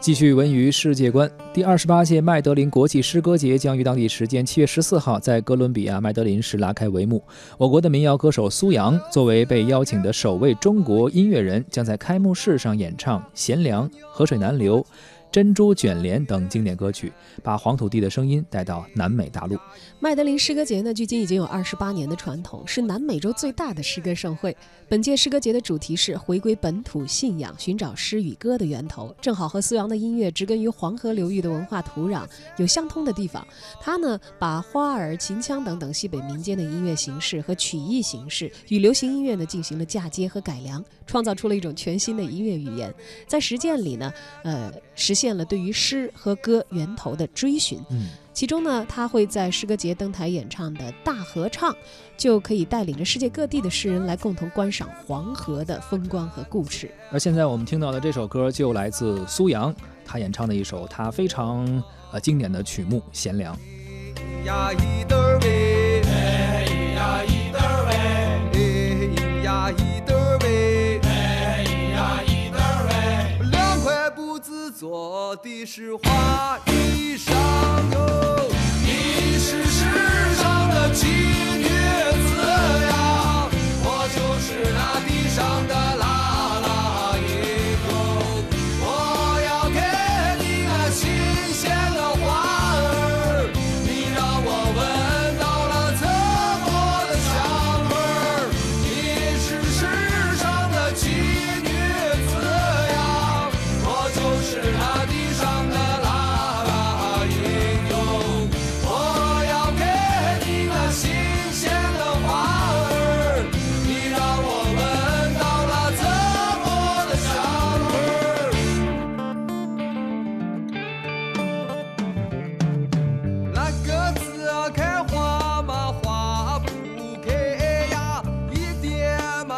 继续文娱世界观，第二十八届麦德林国际诗歌节将于当地时间七月十四号在哥伦比亚麦德林市拉开帷幕。我国的民谣歌手苏阳作为被邀请的首位中国音乐人，将在开幕式上演唱《贤良》《河水难流》。珍珠卷帘等经典歌曲，把黄土地的声音带到南美大陆。麦德林诗歌节呢，距今已经有二十八年的传统，是南美洲最大的诗歌盛会。本届诗歌节的主题是回归本土信仰，寻找诗与歌的源头，正好和苏阳的音乐植根于黄河流域的文化土壤有相通的地方。他呢，把花儿、秦腔等等西北民间的音乐形式和曲艺形式与流行音乐呢进行了嫁接和改良，创造出了一种全新的音乐语言。在实践里呢，呃，实。现了对于诗和歌源头的追寻，嗯，其中呢，他会在诗歌节登台演唱的大合唱，就可以带领着世界各地的诗人来共同观赏黄河的风光和故事。而现在我们听到的这首歌就来自苏阳，他演唱的一首他非常呃经典的曲目《贤良》。做的是花衣裳哟，你是世上的奇女子呀，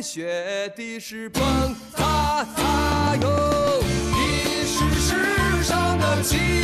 雪地是蹦擦擦哟，你是世上的奇